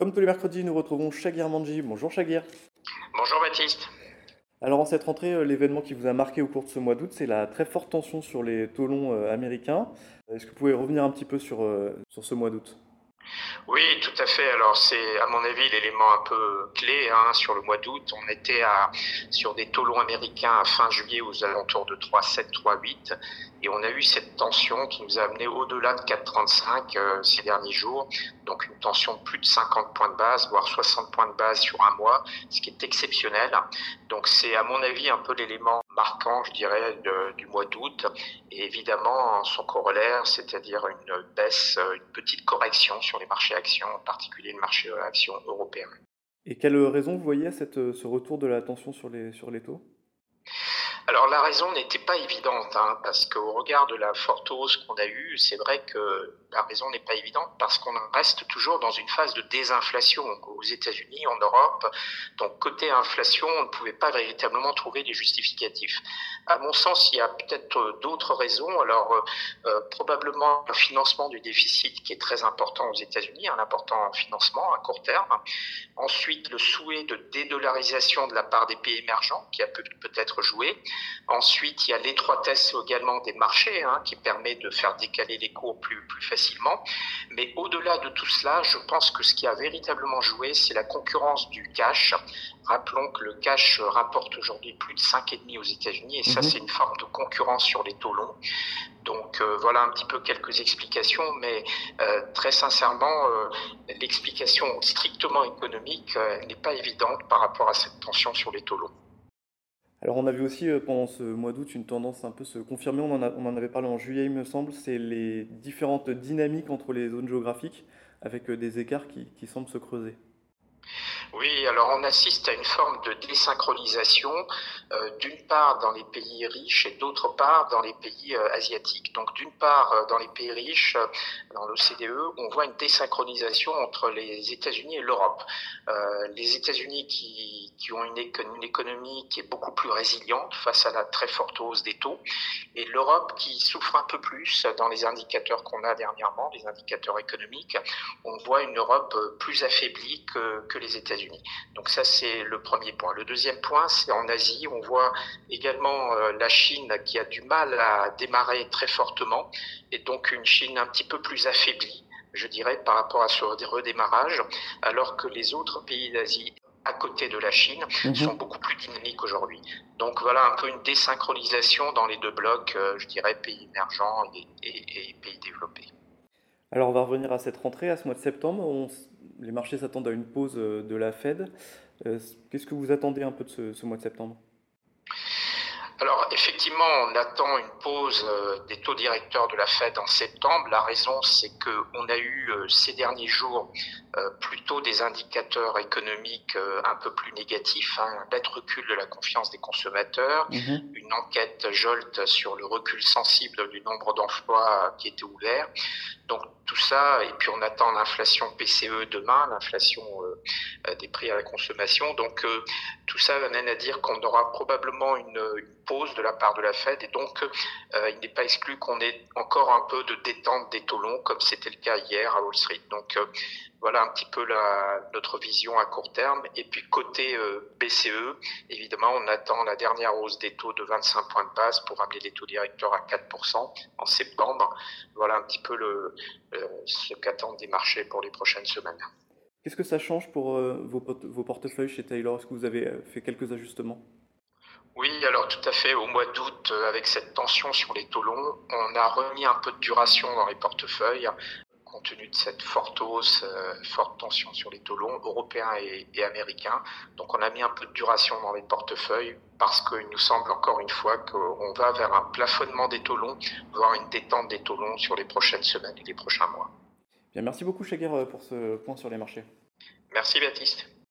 Comme tous les mercredis, nous retrouvons Shagir Manji. Bonjour Shagir. Bonjour Baptiste. Alors en cette rentrée, euh, l'événement qui vous a marqué au cours de ce mois d'août, c'est la très forte tension sur les taux longs euh, américains. Est-ce que vous pouvez revenir un petit peu sur, euh, sur ce mois d'août? Oui, tout à fait. Alors c'est à mon avis l'élément un peu clé hein, sur le mois d'août. On était à, sur des taux longs américains à fin juillet aux alentours de 3,7, 3,8 et on a eu cette tension qui nous a amené au-delà de 4,35 euh, ces derniers jours. Donc une tension de plus de 50 points de base, voire 60 points de base sur un mois, ce qui est exceptionnel. Donc c'est à mon avis un peu l'élément marquant, je dirais, du mois d'août. Et évidemment son corollaire, c'est-à-dire une baisse, une petite correction sur les marchés actions, en particulier le marché actions européen. Et quelle raison vous voyez à cette, ce retour de la tension sur les, sur les taux? Alors la raison n'était pas évidente, hein, parce qu'au regard de la forte hausse qu'on a eue, c'est vrai que la raison n'est pas évidente, parce qu'on reste toujours dans une phase de désinflation aux États-Unis, en Europe. Donc côté inflation, on ne pouvait pas véritablement trouver des justificatifs. À mon sens, il y a peut-être d'autres raisons. Alors euh, euh, probablement un financement du déficit qui est très important aux États-Unis, un important financement à court terme. Ensuite, le souhait de dédollarisation de la part des pays émergents qui a peut-être joué. Ensuite, il y a l'étroitesse également des marchés hein, qui permet de faire décaler les cours plus, plus facilement. Mais au-delà de tout cela, je pense que ce qui a véritablement joué, c'est la concurrence du cash. Rappelons que le cash rapporte aujourd'hui plus de 5,5 aux États-Unis et ça, mhm. c'est une forme de concurrence sur les taux longs. Donc euh, voilà un petit peu quelques explications, mais euh, très sincèrement, euh, l'explication strictement économique n'est pas évidente par rapport à cette tension sur les taux longs. Alors on a vu aussi euh, pendant ce mois d'août une tendance un peu se confirmer, on en, avait parlé en juillet il me semble, c'est les différentes dynamiques entre les zones géographiques avec euh, des écarts qui semblent se creuser. Oui, alors on assiste à une forme de désynchronisation, euh, d'une part dans les pays riches et d'autre part dans les pays euh, asiatiques. Donc d'une part euh, dans les pays riches, dans l'OCDE, on voit une désynchronisation entre les États-Unis et l'Europe. les États-Unis qui, ont une, une, économie qui est beaucoup plus résiliente face à la très forte hausse des taux, et l'Europe qui souffre un peu plus dans les indicateurs qu'on a dernièrement, les indicateurs économiques. On voit une Europe plus affaiblie que, que les États-Unis. Donc ça, c'est le premier point. Le deuxième point, c'est en Asie. On voit également euh, la Chine qui a du mal à démarrer très fortement et donc une Chine un petit peu plus affaiblie je dirais, par rapport à ce redémarrage, alors que les autres pays d'Asie à côté de la Chine mhm. sont beaucoup plus dynamiques aujourd'hui. Donc voilà un peu une désynchronisation dans les deux blocs, euh, je dirais, pays émergents et, pays développés. Alors on va revenir à cette rentrée, à ce mois de septembre. On, les marchés s'attendent à une pause euh, de la Fed. Euh, qu'est-ce que vous attendez un peu de ce, mois de septembre? Alors effectivement, on attend une pause euh, des taux directeurs de la Fed en septembre. La raison, c'est qu'on a eu ces derniers jours plutôt des indicateurs économiques un peu plus négatifs, hein, un net recul de la confiance des consommateurs, mm-hmm. une enquête Jolt sur le recul sensible du nombre d'emplois qui était ouvert. Donc tout ça, et puis on attend l'inflation PCE demain, l'inflation euh, euh, des prix à la consommation. Donc euh, tout ça amène à dire qu'on aura probablement une, pause de la part de la Fed, et donc il n'est pas exclu qu'on ait encore un peu de détente des taux longs, comme c'était le cas hier à Wall Street. Donc voilà un petit peu notre vision à court terme. Et puis côté euh, BCE, évidemment, on attend la dernière hausse des taux de 25 points de base pour amener les taux directeurs à 4% en septembre. Voilà un petit peu euh, ce qu'attendent des marchés pour les prochaines semaines. Qu'est-ce que ça change pour euh, vos, vos, portefeuilles chez Taylor? Est-ce que vous avez fait quelques ajustements? Oui, alors tout à fait. Au mois d'août, avec cette tension sur les taux longs, on a remis un peu de duration dans les portefeuilles compte tenu de cette forte hausse, euh, forte tension sur les taux longs européens et, américains. Donc on a mis un peu de duration dans les portefeuilles parce qu'il nous semble encore une fois qu'on va vers un plafonnement des taux longs, voire une détente des taux longs sur les prochaines semaines et les prochains mois. Merci beaucoup Chaguer pour ce point sur les marchés. Merci Baptiste.